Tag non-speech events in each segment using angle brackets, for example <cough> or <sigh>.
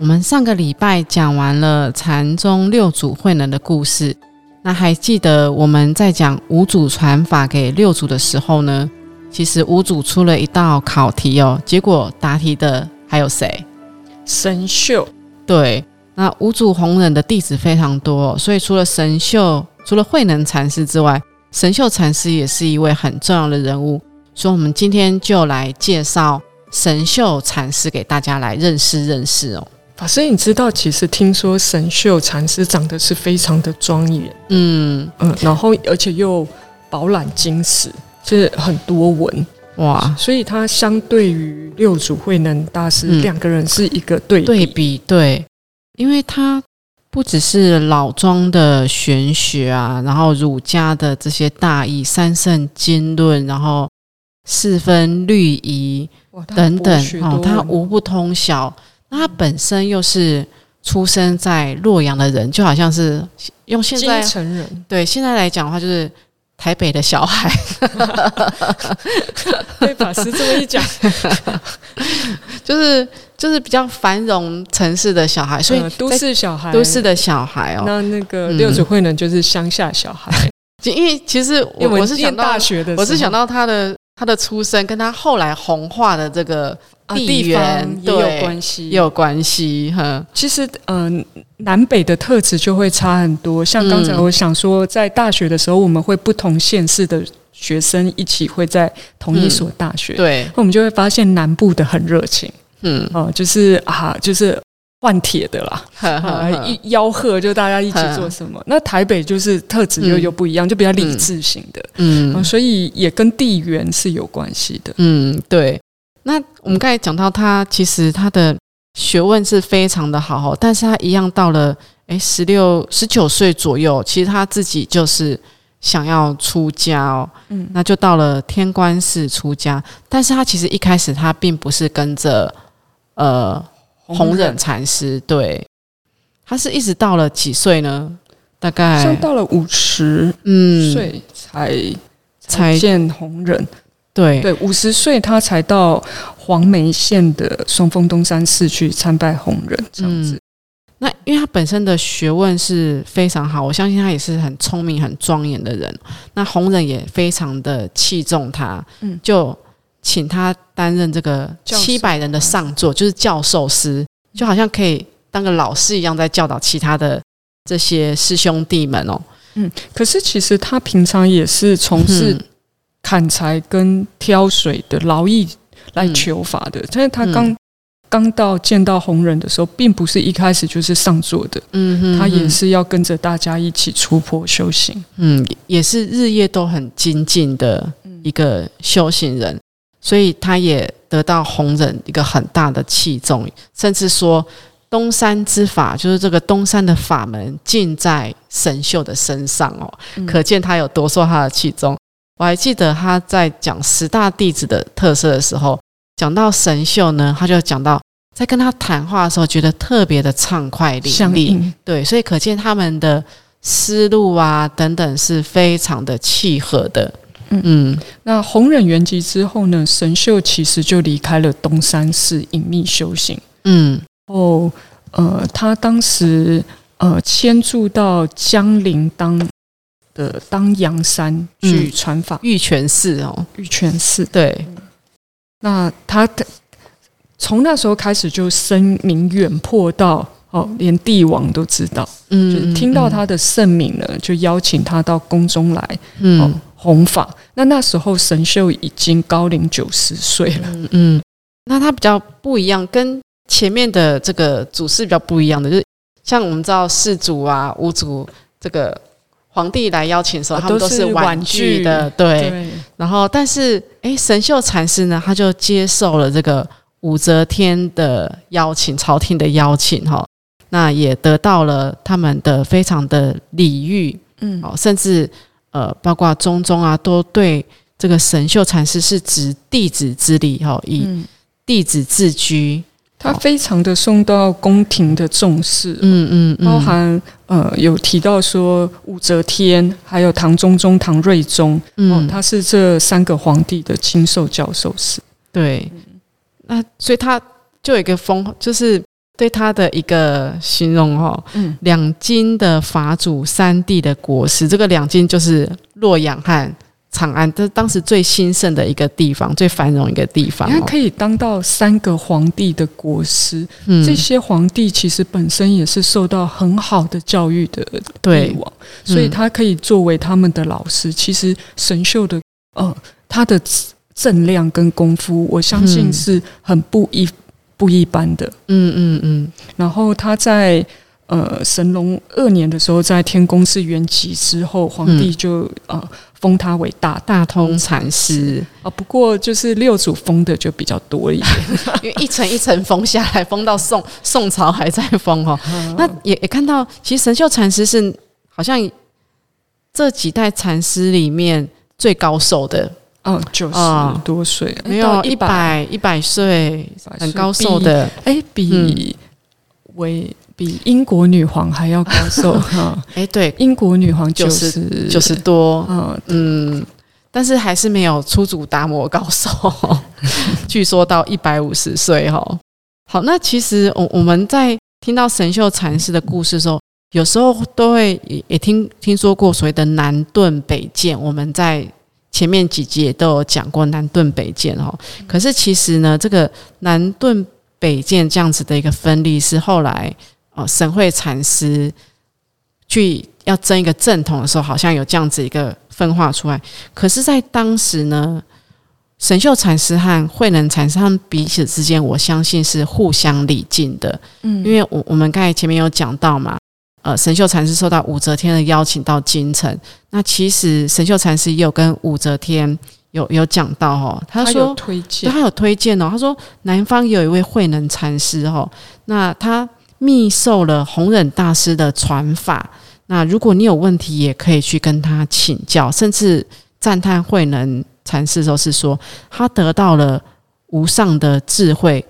我们上个礼拜讲完了禅宗六祖慧能的故事，那还记得我们在讲五祖传法给六祖的时候呢？其实五祖出了一道考题哦，结果答题的还有谁？神秀。对，那五祖弘忍的弟子非常多，所以除了神秀，除了慧能禅师之外，神秀禅师也是一位很重要的人物。所以，我们今天就来介绍神秀禅师给大家来认识认识哦。法师，你知道，其实听说神秀禅师长得是非常的庄严，嗯。嗯，然后而且又饱览经史，就是很多文。哇，所以他相对于六祖慧能大师两个人是一个对对比，对，因为他不只是老庄的玄学啊，然后儒家的这些大义、三圣经论，然后四分律仪等等，哦，他无不通晓。那他本身又是出生在洛阳的人，就好像是用现在对现在来讲的话，就是台北的小孩。<laughs> 被法师这么一讲，<laughs> 就是就是比较繁荣城市的小孩，所以都市小孩，都市的小孩哦。那那个六祖慧能就是乡下小孩。因为其实我我是想到大学的，我是想到他的他的出生跟他后来红化的这个。地缘也有关系，也有关系哈。其实，嗯，南北的特质就会差很多。像刚才我想说，在大学的时候，我们会不同县市的学生一起会在同一所大学，对，我们就会发现南部的很热情，嗯，哦，就是啊，就是换铁的啦，一吆喝就大家一起做什么。那台北就是特质又又不一样，就比较理智型的，嗯，所以也跟地缘是有关系的，嗯，对。那我们刚才讲到他，其实他的学问是非常的好，但是他一样到了诶十六十九岁左右，其实他自己就是想要出家哦，嗯，那就到了天官寺出家，但是他其实一开始他并不是跟着呃弘忍。禅师，对，他是一直到了几岁呢？大概像到了五十嗯。岁才才见弘忍。对对，五十岁他才到黄梅县的松峰东山寺去参拜弘忍这样子。那因为他本身的学问是非常好，我相信他也是很聪明、很庄严的人。那弘忍也非常的器重他，嗯，就请他担任这个七百人的上座，就是教授师，就好像可以当个老师一样，在教导其他的这些师兄弟们哦。嗯，可是其实他平常也是从事。砍柴跟挑水的劳役来求法的，但是他刚刚到见到红人的时候，并不是一开始就是上座的，嗯哼，他也是要跟着大家一起出坡修行，嗯，也是日夜都很精进的一个修行人，所以他也得到红人一个很大的器重，甚至说东山之法，就是这个东山的法门，尽在神秀的身上哦，可见他有多受他的器重。我还记得他在讲十大弟子的特色的时候，讲到神秀呢，他就讲到在跟他谈话的时候，觉得特别的畅快淋漓。对，所以可见他们的思路啊等等是非常的契合的。嗯嗯。那弘忍圆寂之后呢，神秀其实就离开了东山寺隐秘修行。嗯。哦，呃，他当时呃迁住到江陵当。的当阳山去传法，玉泉寺哦，玉泉寺对。那他从那时候开始就声名远播到哦，连帝王都知道，嗯，就是听到他的圣名了，就邀请他到宫中来，嗯，弘法。那那时候神秀已经高龄九十岁了，嗯，那他比较不一样，跟前面的这个祖师比较不一样的，就是像我们知道四祖啊、五祖这个。皇帝来邀请的时候，他们都是婉拒的，对。然后，但是，哎，神秀禅师呢，他就接受了这个武则天的邀请，朝廷的邀请哈，那也得到了他们的非常的礼遇，嗯，哦，甚至呃，包括中宗啊，都对这个神秀禅师是指弟子之礼哈，以弟子自居。他非常的受到宫廷的重视，嗯嗯，包含呃有提到说武则天，还有唐中宗、唐睿宗，嗯，他是这三个皇帝的亲授教授是，对，那所以他就有一个封，就是对他的一个形容哦，嗯，两京的法主，三地的国师，这个两京就是洛阳和。长安，这是当时最兴盛的一个地方，最繁荣一个地方。他可以当到三个皇帝的国师，这些皇帝其实本身也是受到很好的教育的帝王，所以他可以作为他们的老师。其实神秀的，呃，他的正量跟功夫，我相信是很不一不一般的。嗯嗯嗯。然后他在呃神龙二年的时候，在天宫寺圆寂之后，皇帝就呃。封他为大大通禅师。啊，不过就是六祖封的就比较多一点，<laughs> 因为一层一层封下来，封到宋宋朝还在封哦。那也也看到，其实神秀禅师是好像这几代禅师里面最高寿的，嗯，九十多岁，没有一百一百岁，很高寿的，哎，比为。比英国女皇还要高寿 <laughs> 哈？哎，对，英国女皇九十九十多，嗯嗯，但是还是没有出祖达摩高寿，<laughs> 据说到一百五十岁哈。好，那其实我我们在听到神秀禅师的故事的时候，有时候都会也也听听说过所谓的南顿北渐。我们在前面几集也都有讲过南顿北渐哈。可是其实呢，这个南顿北渐这样子的一个分立是后来。哦，神会禅师去要争一个正统的时候，好像有这样子一个分化出来。可是，在当时呢，神秀禅师和慧能禅师他们彼此之间，我相信是互相礼敬的。嗯，因为我我们刚才前面有讲到嘛，呃，神秀禅师受到武则天的邀请到京城，那其实神秀禅师也有跟武则天有有讲到哦，他说推荐，他有推荐哦，他说南方有一位慧能禅师哦，那他。密受了弘忍大师的传法，那如果你有问题，也可以去跟他请教，甚至赞叹慧能禅师都是说，他得到了无上的智慧，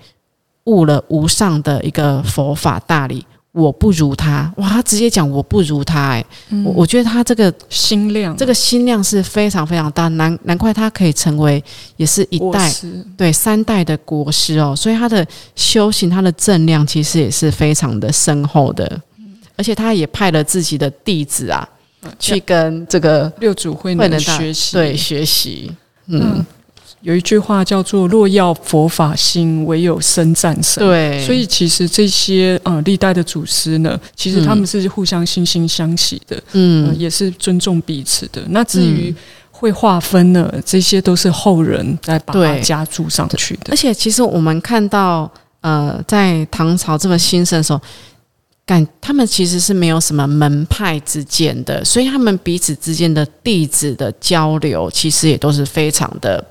悟了无上的一个佛法大理。我不如他，哇！他直接讲我不如他，哎，我我觉得他这个心量，这个心量是非常非常大，难难怪他可以成为也是一代对三代的国师哦，所以他的修行，他的正量其实也是非常的深厚的，而且他也派了自己的弟子啊，去跟这个六祖慧能学习，对学习，嗯。有一句话叫做“若要佛法兴，唯有生战胜”。对，所以其实这些呃历代的祖师呢，其实他们是互相惺惺相惜的，嗯，也是尊重彼此的。那至于会划分呢，这些都是后人在把它加注上去的。而且，其实我们看到，呃，在唐朝这么兴盛的时候，感他们其实是没有什么门派之间的，所以他们彼此之间的弟子的交流，其实也都是非常的。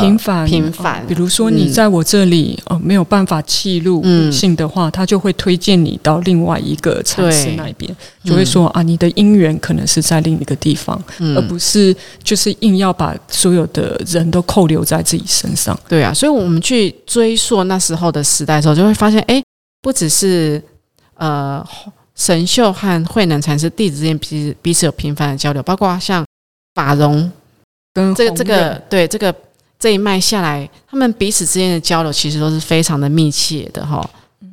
平凡，平凡。比如说，你在我这里哦，没有办法记录性的话，他就会推荐你到另外一个城市那边，就会说啊，你的姻缘可能是在另一个地方，而不是就是硬要把所有的人都扣留在自己身上。对啊，所以我们去追溯那时候的时代的时候，就会发现，哎，不只是呃神秀和慧能禅师弟子之间彼此彼此有频繁的交流，包括像法融跟这个这个对这个。这一脉下来，他们彼此之间的交流其实都是非常的密切的哈。嗯，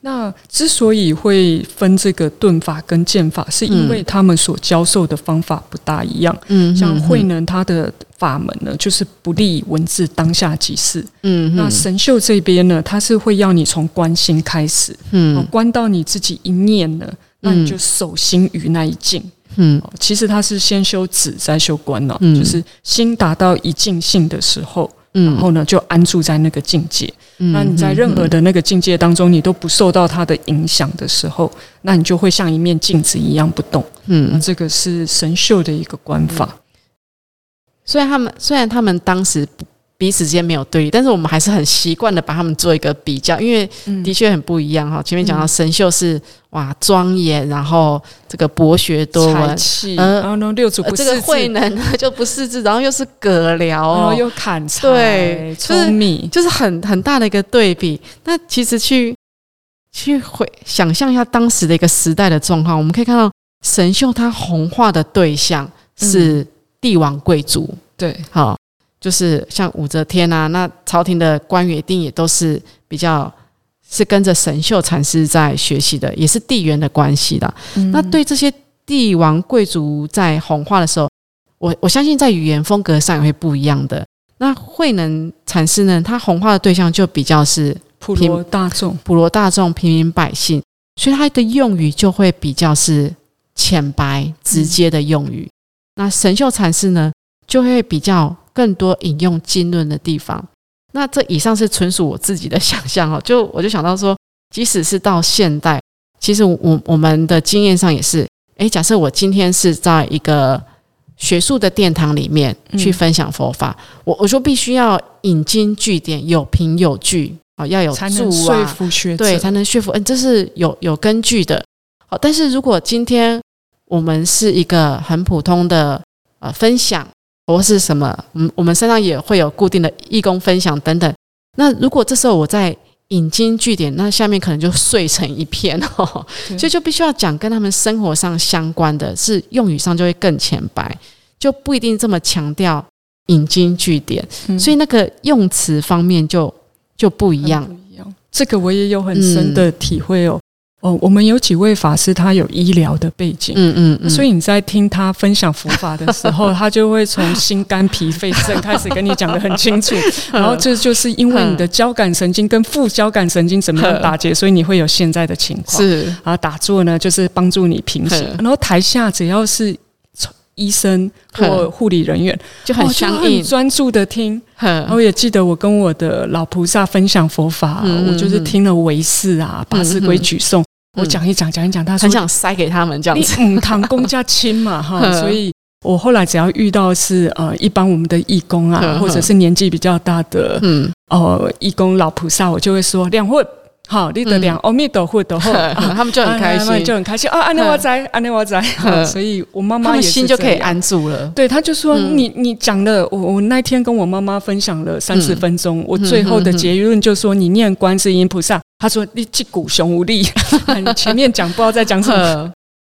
那之所以会分这个顿法跟剑法，是因为他们所教授的方法不大一样。嗯，像慧能他的法门呢，就是不立文字，当下即事。嗯，那神秀这边呢，他是会要你从观心开始，嗯，观到你自己一念呢，那你就守心于那一境。嗯，其实他是先修止再修观了，就是心达到一境性的时候，然后呢就安住在那个境界。那你在任何的那个境界当中，你都不受到它的影响的时候，那你就会像一面镜子一样不动。嗯，这个是神秀的一个观法。虽然他们虽然他们当时不彼此之间没有对立，但是我们还是很习惯的把他们做一个比较，因为的确很不一样哈。前面讲到神秀是哇庄严，然后这个博学多闻，然后呢六祖这个慧能就不识字，然后又是葛僚，然后又砍柴，对，聪明，就是很很大的一个对比。那其实去去回想象一下当时的一个时代的状况，我们可以看到神秀他红化的对象是帝王贵族，对，好。就是像武则天啊，那朝廷的官员一定也都是比较是跟着神秀禅师在学习的，也是地缘的关系的。那对这些帝王贵族在 hon 化的时候，我我相信在语言风格上也会不一样的。那慧能禅师呢，他 hon 化的对象就比较是普罗大众，普罗大众平民百姓，所以他的用语就会比较是浅白直接的用语。那神秀禅师呢，就会比较。更多引用经论的地方，那这以上是纯属我自己的想象哦。就我就想到说，即使是到现代，其实我我们的经验上也是，诶，假设我今天是在一个学术的殿堂里面去分享佛法，我我说必须要引经据典，有凭有据啊，要有才能说服学者，对，才能说服，嗯，这是有有根据的。好，但是如果今天我们是一个很普通的呃分享。或是什么？嗯，我们身上也会有固定的义工分享等等。那如果这时候我在引经据典，那下面可能就碎成一片 <laughs> 哦。所以就必须要讲跟他们生活上相关的，是用语上就会更浅白，就不一定这么强调引经据典。所以那个用词方面就就不一样。不一样，这个我也有很深的体会哦。哦，我们有几位法师，他有医疗的背景，嗯嗯嗯，所以你在听他分享佛法的时候，<laughs> 他就会从心肝脾肺肾开始跟你讲的很清楚。<laughs> 然后这就是因为你的交感神经跟副交感神经怎么样打结，所以你会有现在的情况。是啊，打坐呢就是帮助你平息。然后台下只要是医生或护理人员，就很相应专注的听。然后也记得我跟我的老菩萨分享佛法，我就是听了唯识啊、八识规矩颂。我讲一讲，讲一讲，他很想塞给他们这样子。嗯，堂公家亲嘛，<laughs> 哈，所以我后来只要遇到是呃一般我们的义工啊，或者是年纪比较大的，嗯，哦，义工老菩萨，我就会说两会。好，你的两阿弥陀佛的后，<laughs> 他们就很开心，就很开心。啊！阿内我在，安内我在，<laughs> 所以我妈妈也心就可以安住了。对，他就说你你讲的，我我那天跟我妈妈分享了三十分钟，我最后的结论就说你念观世音菩萨，他说你击鼓雄无力，<laughs> 前面讲不知道在讲什么。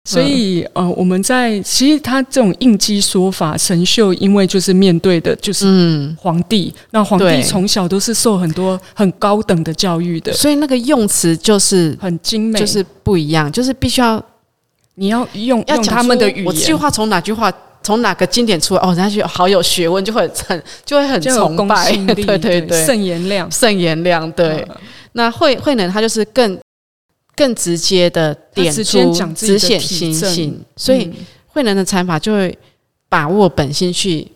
所以，呃，我们在其实他这种应激说法，神秀因为就是面对的就是皇帝，那皇帝从小都是受很多很高等的教育的，所以那个用词就是很精美，就是不一样，就是必须要你要用用他们的语言，我这句话从哪句话从哪个经典出来，哦，人家就好有学问，就会很 <laughs> 就会很崇拜，<laughs> 对对对，圣言亮，圣言亮，对，那慧慧能他就是更。更直接的点出直显心性，所以慧能的禅法就会把握本心去，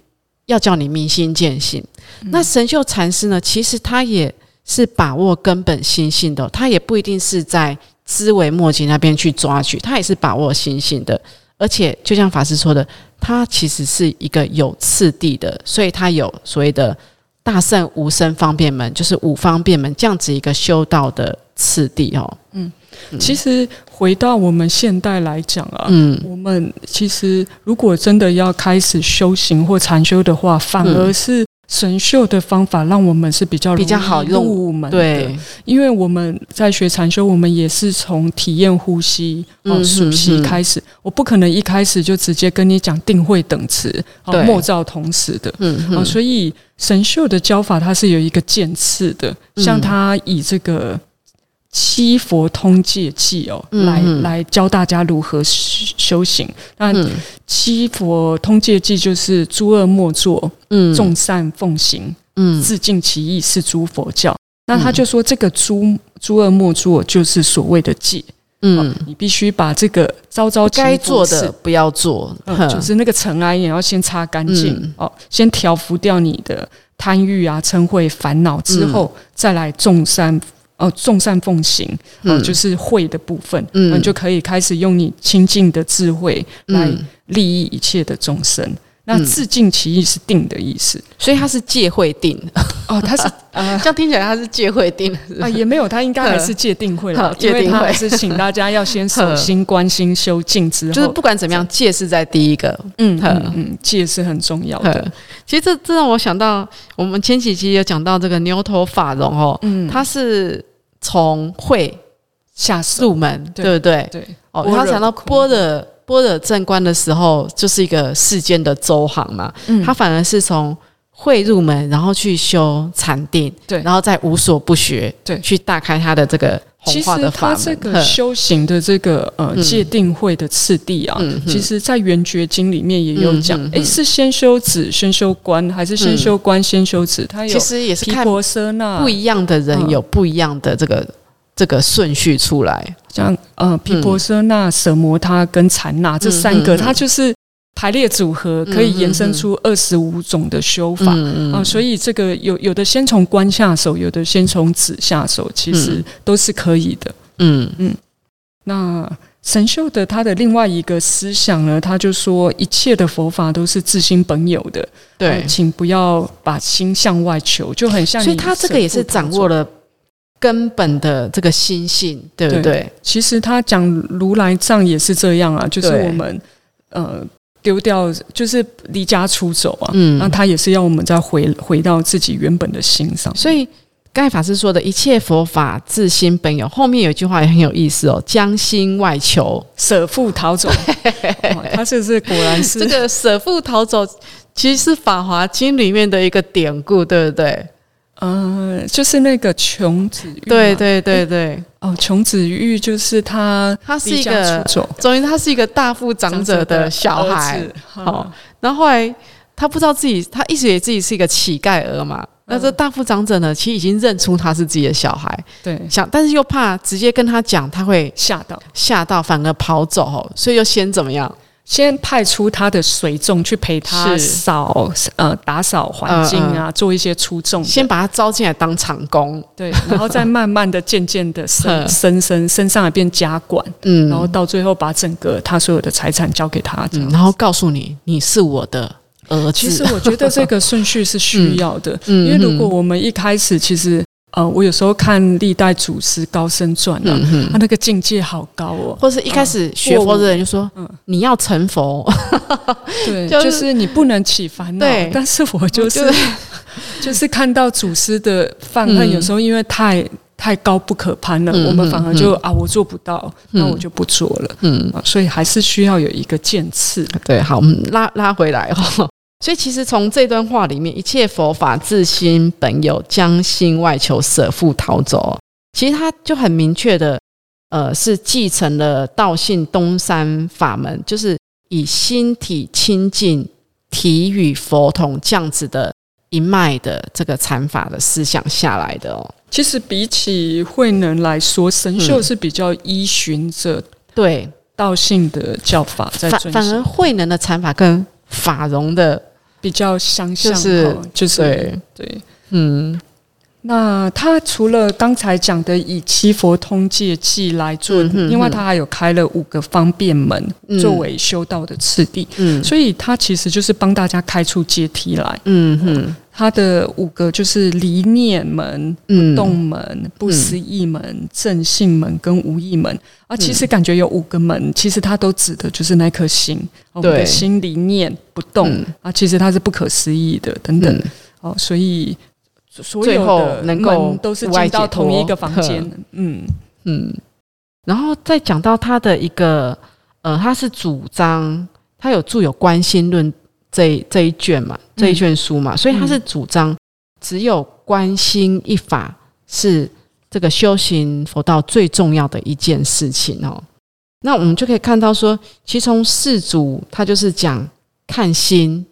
要叫你明心见性。那神秀禅师呢？其实他也是把握根本心性的，他也不一定是在枝微末节那边去抓取，他也是把握心性的。而且就像法师说的，他其实是一个有次第的，所以他有所谓的大圣无生方便门，就是五方便门这样子一个修道的次第哦。嗯。其实回到我们现代来讲啊，嗯，我们其实如果真的要开始修行或禅修的话，反而是神秀的方法，让我们是比较比较好入门。对，因为我们在学禅修，我们也是从体验呼吸、哦熟悉开始。我不可能一开始就直接跟你讲定慧等词、哦默照同时的。嗯嗯。所以神秀的教法它是有一个渐次的，像他以这个。七佛通戒记哦，来来教大家如何修行。那七佛通戒记就是诸恶莫作，嗯，众善奉行，嗯，自尽其意是诸佛教。那他就说，这个诸诸恶莫作就是所谓的戒，嗯，你必须把这个朝朝该做的不要做，就是那个尘埃也要先擦干净哦，先调服掉你的贪欲啊、嗔恚、烦恼之后，再来众善。哦，众善奉行，嗯，就是慧的部分，嗯，就可以开始用你清净的智慧来利益一切的众生。那自净其意是定的意思，所以它是戒会定。哦，它是 <laughs> 呃，这样听起来它是戒会定。啊，也没有，它应该还是戒定会了，<laughs> 戒定会。是请大家要先守 <laughs> 心、观心、修静之后，就是不管怎么样，戒是在第一个，嗯嗯。嗯，戒是很重要的。其实这这让我想到，我们前几期有讲到这个牛头法融哦，嗯，它是从会下入门，对不对？对，哦，他讲到波的。般若正观的时候，就是一个世间的周行嘛。嗯，他反而是从会入门，然后去修禅定，对，然后再无所不学，对，去大开他的这个其实他这个修行的这个呃界定会的次第啊，其实在圆觉经里面也有讲。哎，是先修止，先修观，还是先修观，先修止？他有其实也是看不一样的人有不一样的这个。这个顺序出来，像呃毗婆舍那、舍摩他跟禅那这三个，它就是排列组合，可以延伸出二十五种的修法啊。所以这个有有的先从观下手，有的先从止下手，其实都是可以的。嗯嗯。那神秀的他的另外一个思想呢，他就说一切的佛法都是自心本有的，对，请不要把心向外求，就很像。所以他这个也是掌握了。根本的这个心性，对不对？其实他讲如来藏也是这样啊，就是我们呃丢掉，就是离家出走啊，嗯，那他也是要我们再回回到自己原本的心上。所以盖法师说的一切佛法自心本有，后面有一句话也很有意思哦，将心外求，舍父逃走。<laughs> 他这是果然是 <laughs> 这个舍父逃走，其实是《法华经》里面的一个典故，对不对？嗯，就是那个琼子玉，对对对对，哦，琼子玉就是他，他是一个，总之他是一个大富长者的小孩，好，然后后来他不知道自己，他一直以为自己是一个乞丐儿嘛，那这大富长者呢，其实已经认出他是自己的小孩，对，想，但是又怕直接跟他讲，他会吓到，吓到，反而跑走，所以就先怎么样？先派出他的随众去陪他扫呃打扫环境啊，做一些出众，先把他招进来当长工，对，然后再慢慢的、渐渐的 <laughs> 升升升升上来变家管，嗯，然后到最后把整个他所有的财产交给他，然后告诉你你是我的儿子。其实我觉得这个顺序是需 <laughs> 要的，因为如果我们一开始其实。呃，我有时候看历代祖师高僧传啊，他那个境界好高哦。或者是一开始学佛的人就说：“嗯，你要成佛，<laughs> 对，就是你不能起烦恼。”对，但是我就是就是看到祖师的犯恨，有时候因为太太高不可攀了，我们反而就啊，我做不到，那我就不做了。嗯，所以还是需要有一个渐次。对，好，我们拉拉回来哈。所以，其实从这段话里面，一切佛法自心本有，将心外求，舍父逃走。其实他就很明确的，呃，是继承了道信东山法门，就是以心体清净、体与佛同这样子的一脉的这个禅法的思想下来的哦。其实比起慧能来说，神秀是比较依循着对道性的教法在反反而慧能的禅法跟法融的。比较相像，就是就是对。对，嗯，那他除了刚才讲的以七佛通戒记来做，另外他还有开了五个方便门作为修道的次第，嗯，所以他其实就是帮大家开出阶梯来，嗯哼。他的五个就是离念门、不动门、不思议门、正信门跟无意门啊。其实感觉有五个门，其实它都指的就是那颗心，我们的心离念不动啊。其实它是不可思议的，等等哦。所以所有的能够都是进到同一个房间。嗯嗯。然后再讲到他的一个呃，他是主张他有著有观心论。这这一卷嘛，这一卷书嘛，所以他是主张只有观心一法是这个修行佛道最重要的一件事情哦。那我们就可以看到说，其实从四祖他就是讲看心，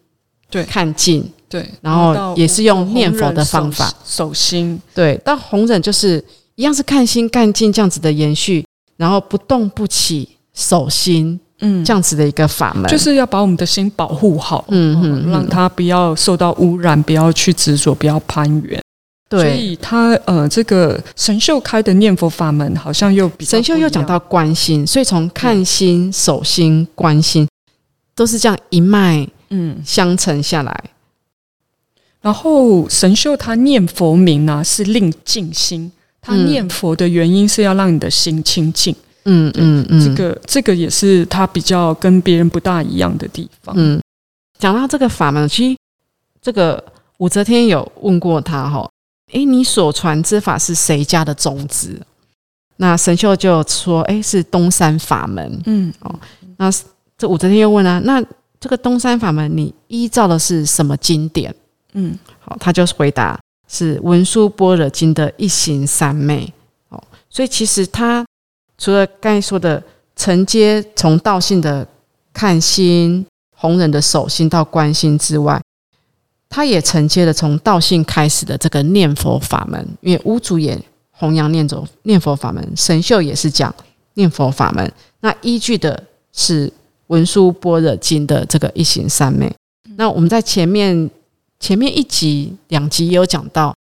对，看境，对，然后也是用念佛的方法守心，对。到弘忍就是一样是看心看境这样子的延续，然后不动不起守心。嗯，这样子的一个法门，就是要把我们的心保护好，嗯嗯，让它不要受到污染，不要去执着，不要攀援。对，所以他呃，这个神秀开的念佛法门，好像又比神秀又讲到观心，所以从看心、守心、观心，都是这样一脉嗯，相承下来。然后神秀他念佛名啊，是令静心。他念佛的原因是要让你的心清净。嗯嗯嗯嗯，这个这个也是他比较跟别人不大一样的地方。嗯，讲到这个法门，其实这个武则天有问过他哈，诶，你所传之法是谁家的宗旨？那神秀就说，诶，是东山法门。嗯，哦，那这武则天又问啊，那这个东山法门，你依照的是什么经典？嗯，好，他就回答是文殊般若经的一行三昧。哦，所以其实他除了刚才说的承接从道性的看心、弘忍的守心到观心之外，他也承接了从道性开始的这个念佛法门。因为屋主也弘扬念走念佛法门，神秀也是讲念佛法门。那依据的是文殊般若经的这个一行三昧。那我们在前面。前面一集、两集也有讲到，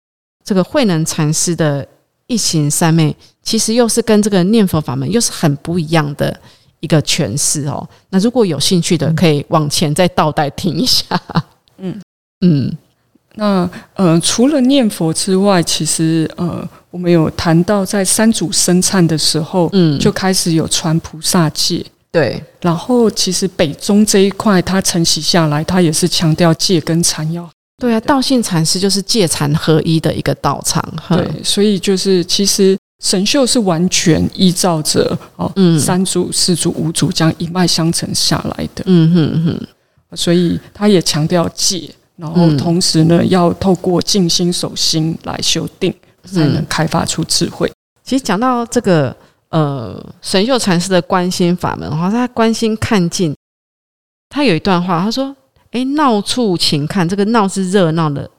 这个慧能禅师的一行三昧，其实又是跟这个念佛法门又是很不一样的一个诠释哦。那如果有兴趣的，可以往前再倒带听一下。嗯嗯，那呃，除了念佛之外，其实呃，我们有谈到在三祖生忏的时候，嗯，就开始有传菩萨戒。对，然后其实北宗这一块，它承袭下来，它也是强调戒跟禅要。对啊，道信禅师就是戒禅合一的一个道场。对，所以就是其实神秀是完全依照着哦，嗯三祖、四祖、五祖这样一脉相承下来的。嗯哼哼，所以他也强调戒，然后同时呢，要透过静心守心来修定，才能开发出智慧。其实讲到这个呃，神秀禅师的观心法门，哈，他观心看尽，他有一段话，他说。哎，闹处请看，这个闹是热闹的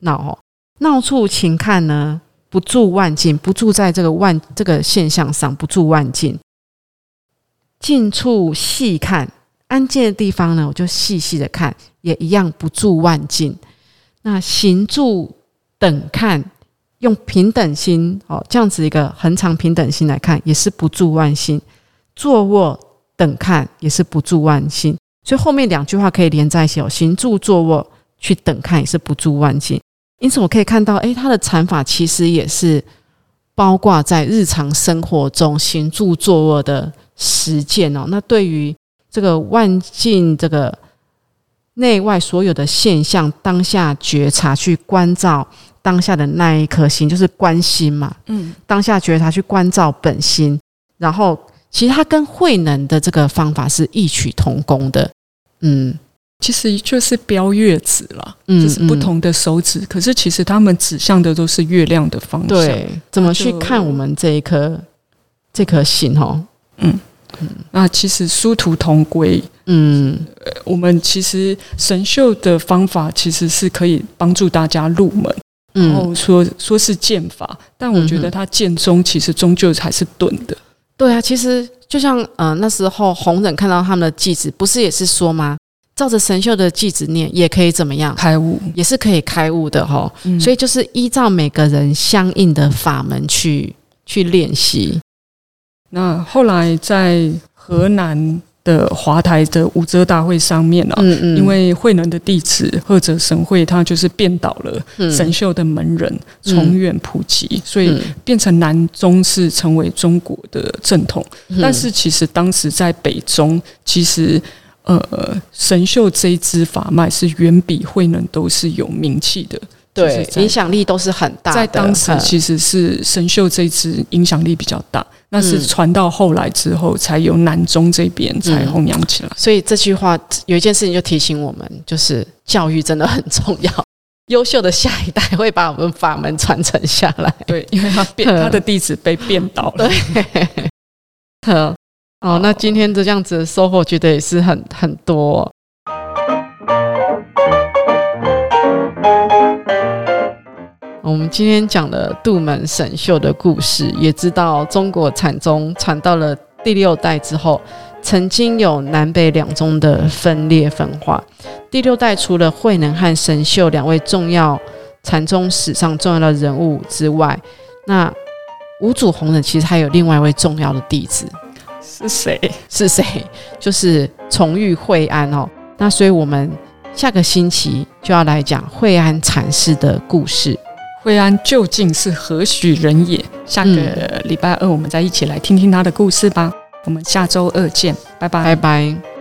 闹哦。闹处请看呢，不住万境，不住在这个万这个现象上，不住万境。近处细看，安静的地方呢，我就细细的看，也一样不住万境。那行住等看，用平等心哦，这样子一个恒常平等心来看，也是不住万心。坐卧等看，也是不住万心。所以后面两句话可以连在一起哦，行住坐卧去等看也是不住万境。因此我可以看到，诶，他的禅法其实也是包括在日常生活中行住坐卧的实践哦。那对于这个万境这个内外所有的现象，当下觉察去关照当下的那一颗心，就是关心嘛。嗯，当下觉察去关照本心，然后其实它跟慧能的这个方法是异曲同工的。嗯，其实就是标月指了，嗯，就是不同的手指，可是其实他们指向的都是月亮的方向。对，怎么去看我们这一颗这颗心？哦，嗯嗯，那其实殊途同归。嗯，我们其实神秀的方法其实是可以帮助大家入门，然后说说是剑法，但我觉得他剑中其实终究还是钝的。对啊，其实。就像呃那时候弘忍看到他们的祭子，不是也是说吗？照着神秀的祭子念，也可以怎么样开悟，也是可以开悟的哈。所以就是依照每个人相应的法门去去练习。那后来在河南。的华台的武则大会上面啊，因为慧能的弟子或者神会，他就是变倒了神秀的门人，从远普及，所以变成南宗是成为中国的正统。但是其实当时在北宗，其实呃神秀这一支法脉是远比慧能都是有名气的。对，影响力都是很大。在当时，其实是神秀这支影响力比较大。那是传到后来之后，才由南中这边才弘扬起来。所以这句话有一件事情就提醒我们，就是教育真的很重要。<laughs> 优秀的下一代会把我们法门传承下来。对，因为他变他的弟子被变倒了。对。<laughs> 好，那今天的这样子收获，觉得也是很很多。我们今天讲了杜门神秀的故事，也知道中国禅宗传到了第六代之后，曾经有南北两宗的分裂分化。第六代除了慧能和神秀两位重要禅宗史上重要的人物之外，那五祖弘忍其实还有另外一位重要的弟子，是谁？是谁？<laughs> 就是崇玉惠安哦。那所以我们下个星期就要来讲惠安禅师的故事。惠安究竟是何许人也？下个礼拜二我们再一起来听听他的故事吧。我们下周二见，拜拜，拜拜。